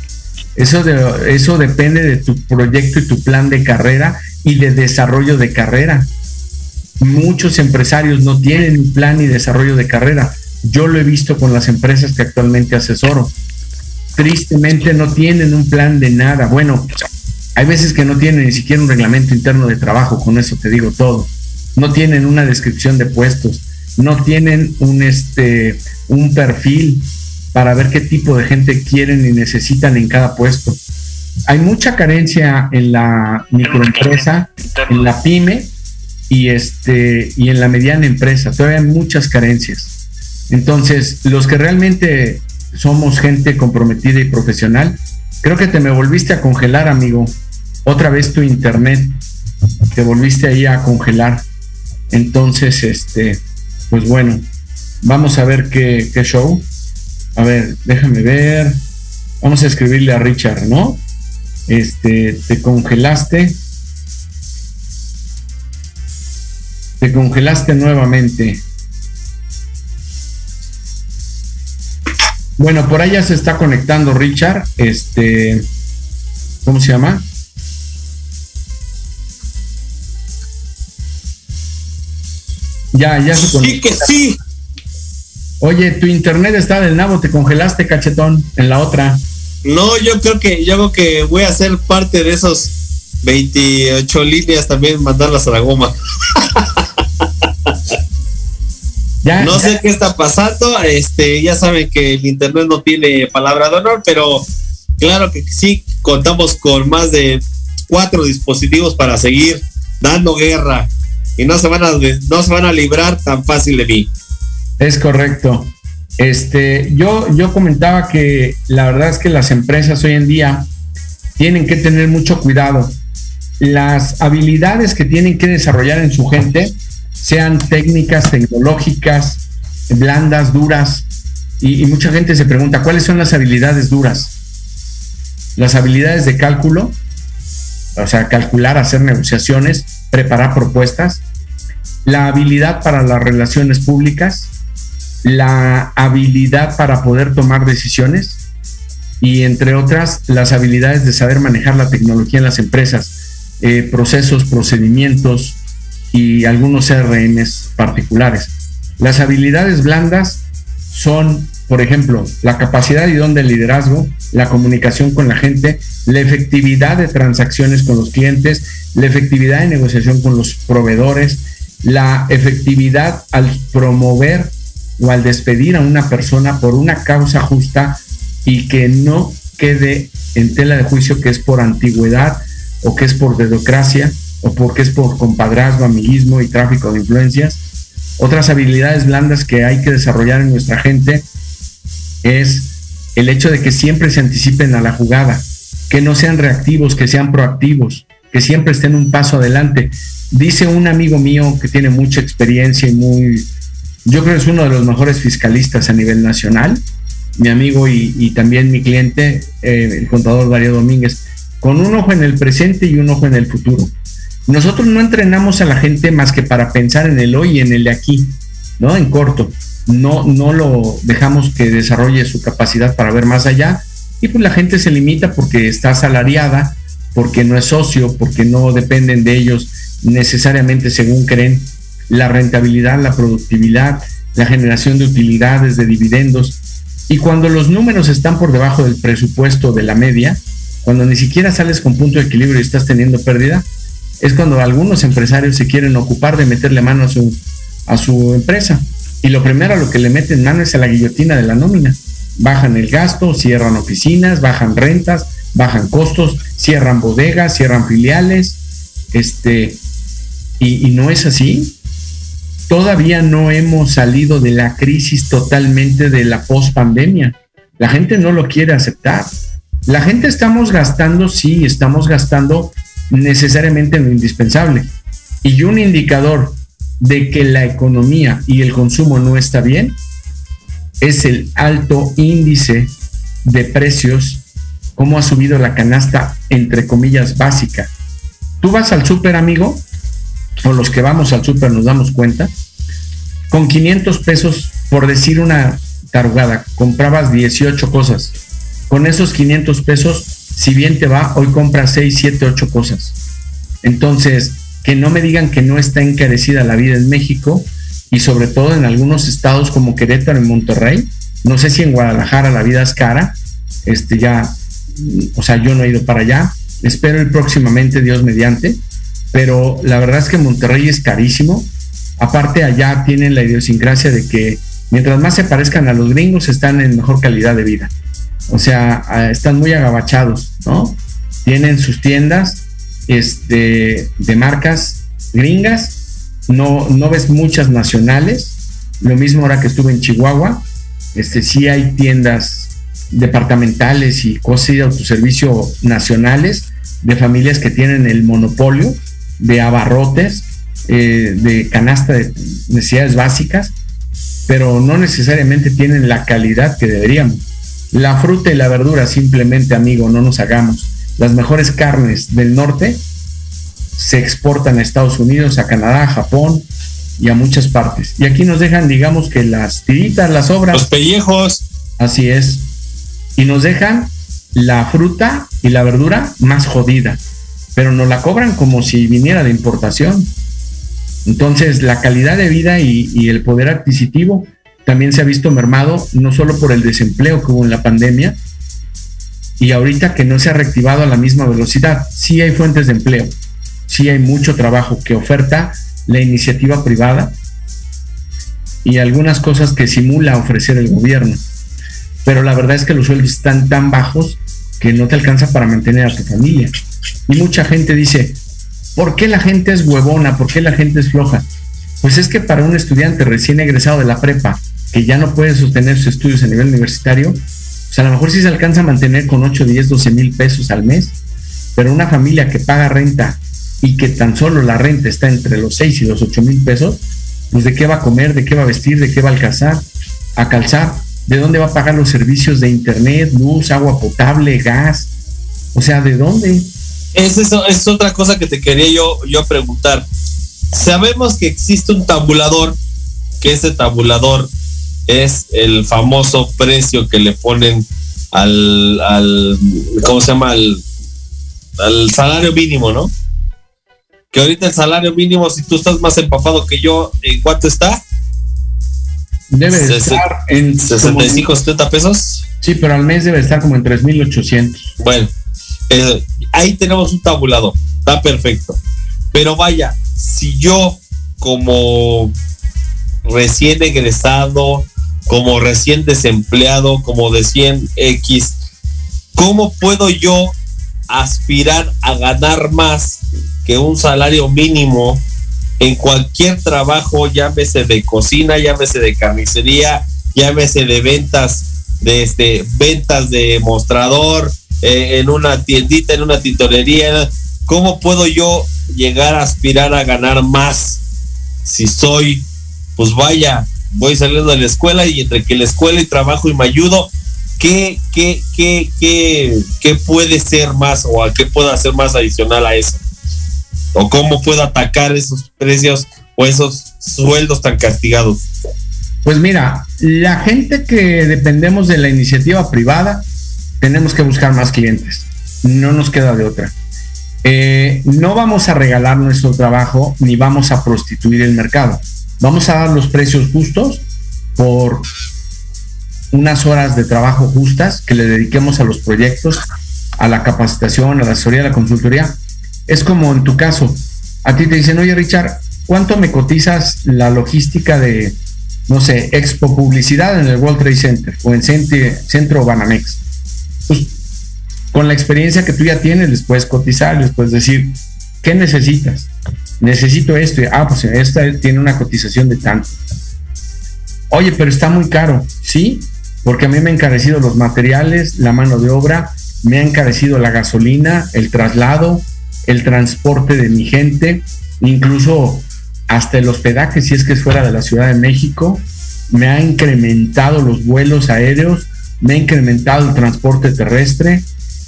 S5: Eso, de, eso depende de tu proyecto y tu plan de carrera y de desarrollo de carrera. Muchos empresarios no tienen un plan y desarrollo de carrera. Yo lo he visto con las empresas que actualmente asesoro. Tristemente no tienen un plan de nada. Bueno, hay veces que no tienen ni siquiera un reglamento interno de trabajo, con eso te digo todo. No tienen una descripción de puestos no tienen un, este, un perfil para ver qué tipo de gente quieren y necesitan en cada puesto. Hay mucha carencia en la microempresa, en la pyme y, este, y en la mediana empresa. Todavía hay muchas carencias. Entonces, los que realmente somos gente comprometida y profesional, creo que te me volviste a congelar, amigo. Otra vez tu internet, te volviste ahí a congelar. Entonces, este, pues bueno, vamos a ver qué, show. A ver, déjame ver. Vamos a escribirle a Richard, ¿no? Este, te congelaste. Te congelaste nuevamente. Bueno, por allá se está conectando Richard. Este, ¿cómo se llama? Ya, ya se
S6: Sí, que sí.
S5: Oye, tu internet está del nabo, te congelaste, cachetón, en la otra.
S6: No, yo creo que yo creo que voy a ser parte de esos 28 líneas también mandarlas a la goma. [LAUGHS] ya, no sé qué está pasando, este, ya saben que el internet no tiene palabra de honor, pero claro que sí contamos con más de cuatro dispositivos para seguir dando guerra y no se van a, no se van a librar tan fácil de mí.
S5: Es correcto. Este, yo, yo comentaba que la verdad es que las empresas hoy en día tienen que tener mucho cuidado. Las habilidades que tienen que desarrollar en su gente, sean técnicas, tecnológicas, blandas, duras, y, y mucha gente se pregunta, ¿cuáles son las habilidades duras? Las habilidades de cálculo, o sea, calcular, hacer negociaciones, preparar propuestas, la habilidad para las relaciones públicas, la habilidad para poder tomar decisiones y entre otras las habilidades de saber manejar la tecnología en las empresas, eh, procesos, procedimientos y algunos CRMs particulares. Las habilidades blandas son, por ejemplo, la capacidad y don del liderazgo, la comunicación con la gente, la efectividad de transacciones con los clientes, la efectividad de negociación con los proveedores, la efectividad al promover o al despedir a una persona por una causa justa y que no quede en tela de juicio que es por antigüedad o que es por dedocracia o porque es por compadrazgo, amiguismo y tráfico de influencias. Otras habilidades blandas que hay que desarrollar en nuestra gente es el hecho de que siempre se anticipen a la jugada, que no sean reactivos, que sean proactivos, que siempre estén un paso adelante. Dice un amigo mío que tiene mucha experiencia y muy yo creo que es uno de los mejores fiscalistas a nivel nacional, mi amigo y, también mi cliente, eh, el contador Darío Domínguez, con un ojo en el presente y un ojo en el futuro. Nosotros no entrenamos a la gente más que para pensar en el hoy y en el de aquí, ¿no? En corto. No, no lo dejamos que desarrolle su capacidad para ver más allá y pues la gente se limita porque está asalariada, porque no es socio, porque no dependen de ellos necesariamente según creen la rentabilidad, la productividad, la generación de utilidades, de dividendos. Y cuando los números están por debajo del presupuesto de la media, cuando ni siquiera sales con punto de equilibrio y estás teniendo pérdida, es cuando algunos empresarios se quieren ocupar de meterle mano a su, a su empresa. Y lo primero a lo que le meten mano es a la guillotina de la nómina. Bajan el gasto, cierran oficinas, bajan rentas, bajan costos, cierran bodegas, cierran filiales. Este, y, no es así todavía no hemos salido de la crisis totalmente de la post-pandemia. La gente no lo quiere aceptar. La gente estamos gastando, sí, estamos gastando necesariamente en lo indispensable. Y un indicador de que la economía y el consumo no está bien es el alto índice de precios, cómo ha subido la canasta, entre comillas, básica. Tú vas al súper, amigo, o los que vamos al súper nos damos cuenta, con 500 pesos, por decir una tarugada, comprabas 18 cosas. Con esos 500 pesos, si bien te va, hoy compras 6, 7, 8 cosas. Entonces, que no me digan que no está encarecida la vida en México y sobre todo en algunos estados como Querétaro y Monterrey. No sé si en Guadalajara la vida es cara. Este ya, o sea, yo no he ido para allá. Espero ir próximamente, Dios mediante pero la verdad es que Monterrey es carísimo. Aparte allá tienen la idiosincrasia de que mientras más se parezcan a los gringos están en mejor calidad de vida. O sea, están muy agabachados, ¿no? Tienen sus tiendas este, de marcas gringas, no, no ves muchas nacionales. Lo mismo ahora que estuve en Chihuahua, este, sí hay tiendas departamentales y cosas de autoservicio nacionales de familias que tienen el monopolio de abarrotes, eh, de canasta de necesidades básicas, pero no necesariamente tienen la calidad que deberíamos. La fruta y la verdura simplemente, amigo, no nos hagamos. Las mejores carnes del norte se exportan a Estados Unidos, a Canadá, a Japón y a muchas partes. Y aquí nos dejan, digamos que las tiritas, las obras.
S6: Los pellejos.
S5: Así es. Y nos dejan la fruta y la verdura más jodida pero nos la cobran como si viniera de importación. Entonces, la calidad de vida y, el poder adquisitivo también se ha visto mermado, no solo por el desempleo que hubo en la pandemia, y ahorita que no se ha reactivado a la misma velocidad. Sí hay fuentes de empleo, sí hay mucho trabajo que oferta la iniciativa privada y algunas cosas que simula ofrecer el gobierno. Pero la verdad es que los sueldos están tan bajos que no te alcanza para mantener a tu familia. Y mucha gente dice, ¿Por qué la gente es huevona? ¿Por qué la gente es floja? Pues es que para un estudiante recién egresado de la prepa, que ya no puede sostener sus estudios a nivel universitario, pues a lo mejor sí se alcanza a mantener con 8, 10, 12 mil pesos al mes, pero una familia que paga renta y que tan solo la renta está entre los 6 y los 8 mil pesos, pues de qué va a comer, de qué va a vestir, de qué va a calzar, a calzar, de dónde va a pagar los servicios de internet, luz, agua potable, gas, o sea, ¿de dónde?
S6: Es eso, es otra cosa que te quería yo, yo preguntar. Sabemos que existe un tabulador, que ese tabulador es el famoso precio que le ponen al, al ¿cómo se llama? Al, al salario mínimo, ¿no? Que ahorita el salario mínimo, si tú estás más empapado que yo, ¿en cuánto está?
S5: Debe estar en
S6: 65, 70 pesos.
S5: Sí, pero al mes debe estar como en 3.800.
S6: Bueno, eh, ahí tenemos un tabulador, está perfecto. Pero vaya, si yo como recién egresado, como recién desempleado, como de 100 X, ¿cómo puedo yo aspirar a ganar más que un salario mínimo en cualquier trabajo, llámese de cocina, llámese de carnicería, llámese de ventas, de este, ventas de mostrador, eh, en una tiendita, en una tintorería, ¿cómo puedo yo llegar a aspirar a ganar más si soy, pues vaya, voy saliendo de la escuela y entre que la escuela y trabajo y me ayudo, ¿qué, qué, qué, qué, qué puede ser más o a qué puedo hacer más adicional a eso? ¿O cómo puedo atacar esos precios o esos sueldos tan castigados?
S5: Pues mira, la gente que dependemos de la iniciativa privada, tenemos que buscar más clientes. No nos queda de otra. Eh, no vamos a regalar nuestro trabajo ni vamos a prostituir el mercado. Vamos a dar los precios justos por unas horas de trabajo justas que le dediquemos a los proyectos, a la capacitación, a la asesoría, a la consultoría. Es como en tu caso, a ti te dicen, oye Richard, ¿cuánto me cotizas la logística de, no sé, expo publicidad en el World Trade Center o en Centro Banamex? Pues con la experiencia que tú ya tienes, les puedes cotizar, les puedes decir, ¿qué necesitas? Necesito esto. Ah, pues esta tiene una cotización de tanto. Oye, pero está muy caro. Sí, porque a mí me han encarecido los materiales, la mano de obra, me ha encarecido la gasolina, el traslado, el transporte de mi gente, incluso hasta el hospedaje, si es que es fuera de la Ciudad de México, me ha incrementado los vuelos aéreos, me ha incrementado el transporte terrestre,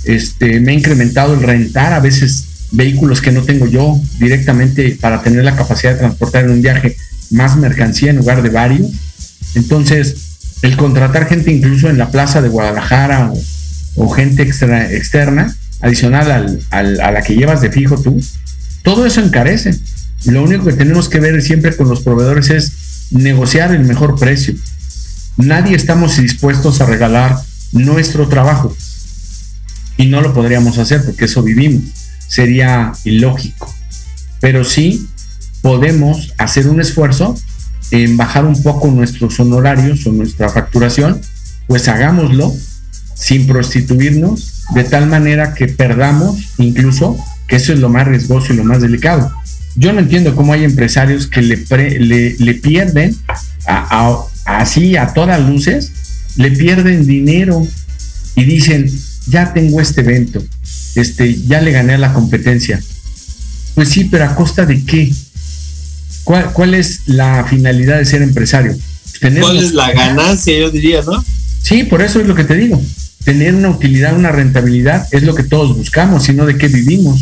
S5: este, me ha incrementado el rentar a veces vehículos que no tengo yo directamente para tener la capacidad de transportar en un viaje más mercancía en lugar de varios. Entonces, el contratar gente incluso en la plaza de Guadalajara o, gente extra, externa, adicional a la que llevas de fijo tú, todo eso encarece. Lo único que tenemos que ver siempre con los proveedores es negociar el mejor precio. Nadie estamos dispuestos a regalar nuestro trabajo y no lo podríamos hacer porque eso vivimos. Sería ilógico. Pero sí podemos hacer un esfuerzo en bajar un poco nuestros honorarios o nuestra facturación, pues hagámoslo sin prostituirnos de tal manera que perdamos incluso, que eso es lo más riesgoso y lo más delicado. Yo no entiendo cómo hay empresarios que le, le, pierden así a todas luces, le pierden dinero y dicen, ya tengo este evento, este, ya le gané a la competencia. Pues sí, pero a costa de qué? ¿Cuál, es la finalidad de ser empresario?
S6: ¿Cuál es la ganancia, yo diría, no?
S5: Sí, por eso es lo que te digo. Tener una utilidad, una rentabilidad es lo que todos buscamos, sino de qué vivimos.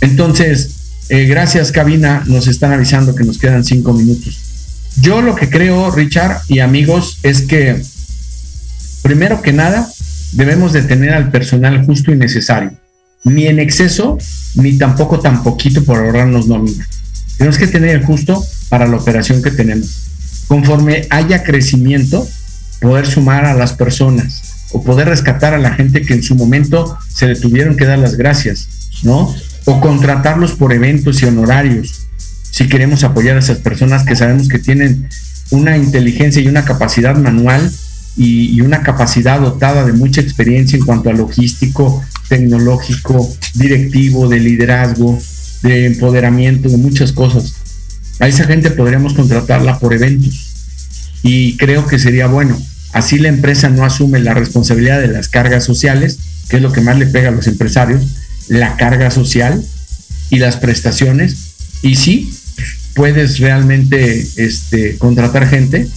S5: Entonces, eh, gracias, cabina, nos están avisando que nos quedan cinco minutos. Yo lo que creo, Richard y amigos, es que, primero que nada, debemos de tener al personal justo y necesario, ni en exceso, ni tampoco tan poquito por ahorrarnos nómina. Tenemos que tener el justo para la operación que tenemos. Conforme haya crecimiento, poder sumar a las personas o poder rescatar a la gente que en su momento se le tuvieron que dar las gracias, ¿no? O contratarlos por eventos y honorarios, si queremos apoyar a esas personas que sabemos que tienen una inteligencia y una capacidad manual y, una capacidad dotada de mucha experiencia en cuanto a logístico, tecnológico, directivo, de liderazgo, de empoderamiento, de muchas cosas. A esa gente podríamos contratarla por eventos y creo que sería bueno. Así la empresa no asume la responsabilidad de las cargas sociales, que es lo que más le pega a los empresarios, la carga social y las prestaciones. Y sí, puedes realmente este, contratar gente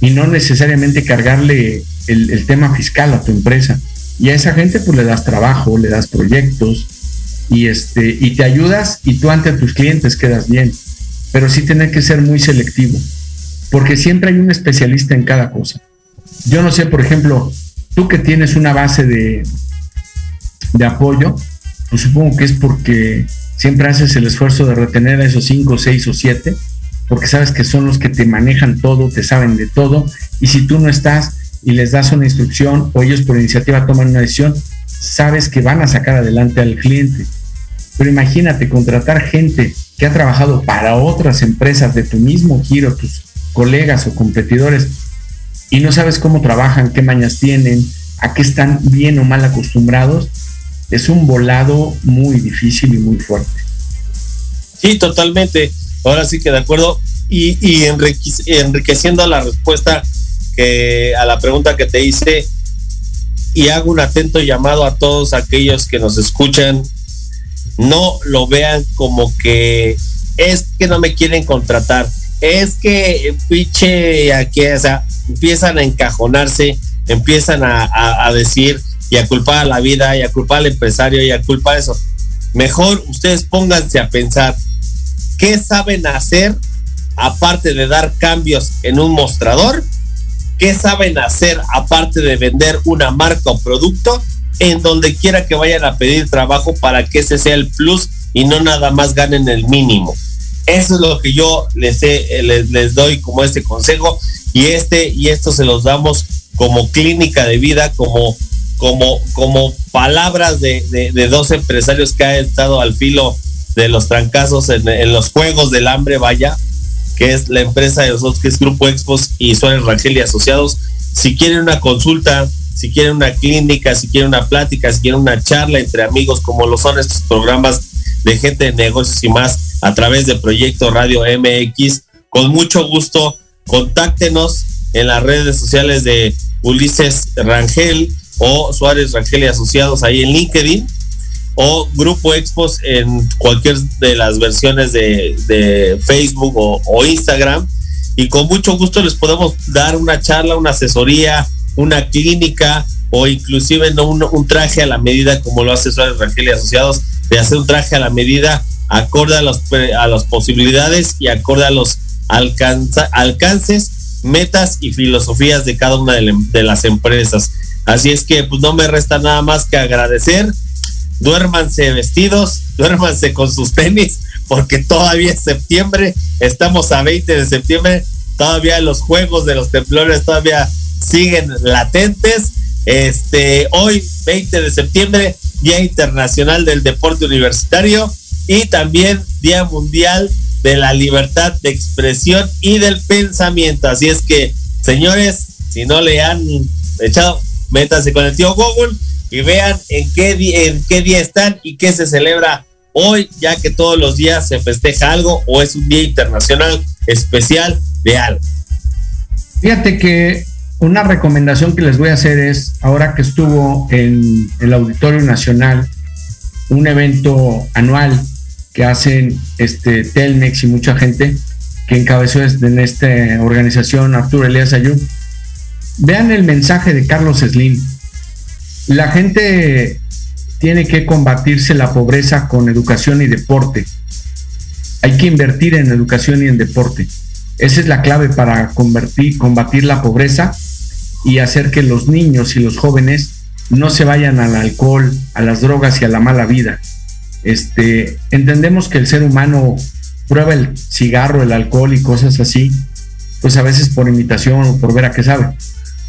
S5: y no necesariamente cargarle el, tema fiscal a tu empresa. Y a esa gente pues le das trabajo, le das proyectos y, este, y te ayudas y tú ante tus clientes quedas bien. Pero sí tiene que ser muy selectivo, porque siempre hay un especialista en cada cosa. Yo no sé, por ejemplo, tú que tienes una base de, de apoyo, pues supongo que es porque siempre haces el esfuerzo de retener a esos cinco, seis o siete, porque sabes que son los que te manejan todo, te saben de todo, y si tú no estás y les das una instrucción o ellos por iniciativa toman una decisión, sabes que van a sacar adelante al cliente. Pero imagínate contratar gente que ha trabajado para otras empresas de tu mismo giro, tus colegas o competidores, y no sabes cómo trabajan, qué mañas tienen, a qué están bien o mal acostumbrados, es un volado muy difícil y muy fuerte.
S6: Sí, totalmente. Ahora sí que de acuerdo. Y, enriqueciendo la respuesta que, a la pregunta que te hice, y hago un atento llamado a todos aquellos que nos escuchan, no lo vean como que es que no me quieren contratar, es que piche aquí, o sea, empiezan a encajonarse, empiezan a, a, a decir, y a culpar a la vida y a culpar al empresario y a culpar eso. Mejor ustedes pónganse a pensar qué saben hacer aparte de dar cambios en un mostrador, qué saben hacer aparte de vender una marca o producto en donde quiera que vayan a pedir trabajo para que ese sea el plus y no nada más ganen el mínimo. Eso es lo que yo les, les, les doy como este consejo y este y esto se los damos como clínica de vida, como como, como palabras de, de, de, dos empresarios que han estado al filo de los trancazos en, los juegos del hambre, vaya, que es la empresa de nosotros, que es Grupo Expos y Suárez Rangel y Asociados. Si quieren una consulta, si quieren una clínica, si quieren una plática, si quieren una charla entre amigos, como lo son estos programas de gente de negocios y más, a través de Proyecto Radio MX, con mucho gusto, contáctenos en las redes sociales de Ulises Rangel o Suárez Rangel y Asociados ahí en LinkedIn o Grupo Expos en cualquier de las versiones de, de Facebook o, Instagram. Y con mucho gusto les podemos dar una charla, una asesoría, una clínica o inclusive un, un traje a la medida como lo hace Suárez Rangel y Asociados, de hacer un traje a la medida acorde a, los, a las posibilidades y acorde a los alcanza, alcances, metas y filosofías de cada una de, de las empresas. Así es que pues no me resta nada más que agradecer. Duérmanse vestidos, duérmanse con sus tenis, porque todavía es septiembre, estamos a 20 de septiembre, todavía los juegos de los temblores todavía siguen latentes. Este, hoy, 20 de septiembre, Día Internacional del Deporte Universitario y también Día Mundial de la Libertad de Expresión y del Pensamiento. Así es que, señores, si no le han echado métanse con el tío Google y vean en qué, en qué día están y qué se celebra hoy, ya que todos los días se festeja algo o es un día internacional especial de algo.
S5: Fíjate que una recomendación que les voy a hacer es, ahora que estuvo en el Auditorio Nacional, un evento anual que hacen este Telmex y mucha gente que encabezó en esta organización Arturo Elías Ayub, Vean el mensaje de Carlos Slim. La gente tiene que combatirse la pobreza con educación y deporte. Hay que invertir en educación y en deporte. Esa es la clave para combatir la pobreza y hacer que los niños y los jóvenes no se vayan al alcohol, a las drogas y a la mala vida. Este, entendemos que el ser humano prueba el cigarro, el alcohol y cosas así, pues a veces por imitación o por ver a qué sabe.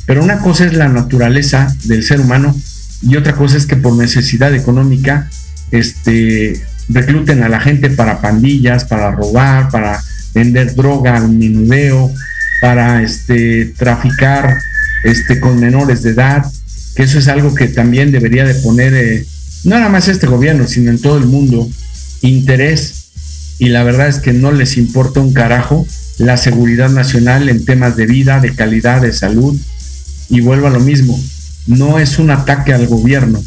S5: Pero una cosa es la naturaleza del ser humano y otra cosa es que por necesidad económica este, recluten a la gente para pandillas, para robar, para vender droga al menudeo, para este, traficar este, con menores de edad. que eso es algo que también debería de poner, eh, no nada más este gobierno, sino en todo el mundo, interés. Y la verdad es que no les importa un carajo la seguridad nacional en temas de vida, de calidad, de salud. Y vuelvo a lo mismo, no es un ataque al gobierno,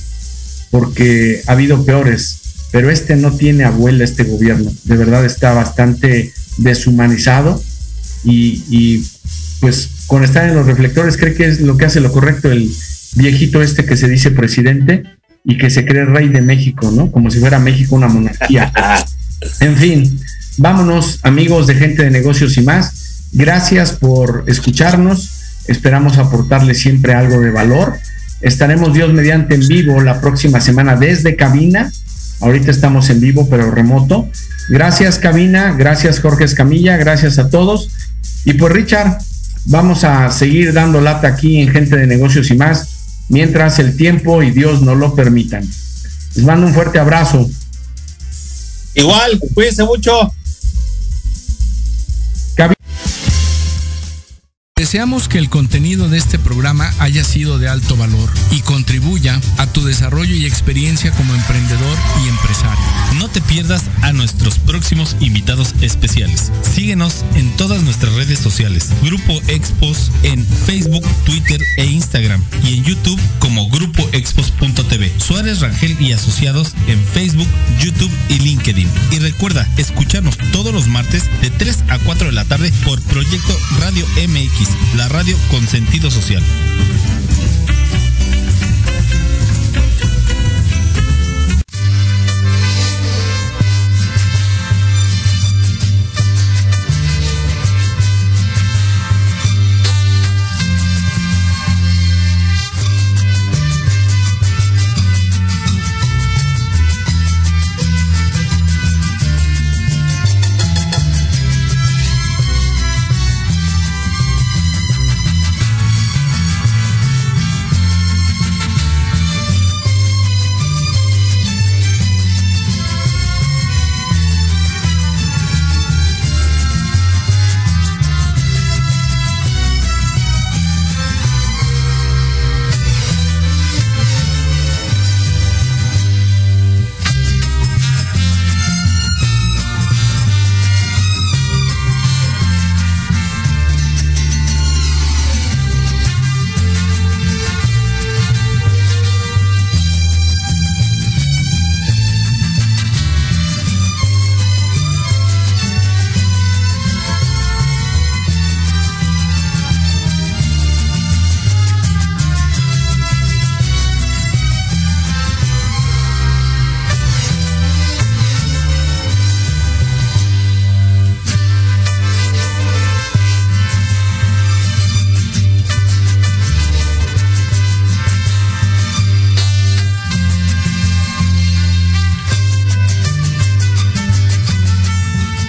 S5: porque ha habido peores, pero este no tiene abuela, este gobierno. De verdad está bastante deshumanizado y, pues con estar en los reflectores cree que es lo que hace lo correcto el viejito este que se dice presidente y que se cree rey de México, ¿no? Como si fuera México una monarquía. [LAUGHS] en fin, vámonos amigos de gente de negocios y más. Gracias por escucharnos. Esperamos aportarles siempre algo de valor. Estaremos Dios mediante en vivo la próxima semana desde cabina. Ahorita estamos en vivo, pero remoto. Gracias, cabina. Gracias, Jorge Escamilla. Gracias a todos. Y pues, Richard, vamos a seguir dando lata aquí en Gente de Negocios y más, mientras el tiempo y Dios nos lo permitan. Les mando un fuerte abrazo.
S9: Igual, cuídense mucho.
S10: Deseamos que el contenido de este programa haya sido de alto valor y contribuya a tu desarrollo y experiencia como emprendedor y empresario.
S6: No te pierdas a nuestros próximos invitados especiales. Síguenos en todas nuestras redes sociales. Grupo Expos en Facebook, Twitter e Instagram y en YouTube como Grupo Expos.tv. Suárez Rangel y Asociados en Facebook, YouTube y LinkedIn. Y recuerda escucharnos todos los martes de 3 a 4 de la tarde por Proyecto Radio MX la radio con sentido social.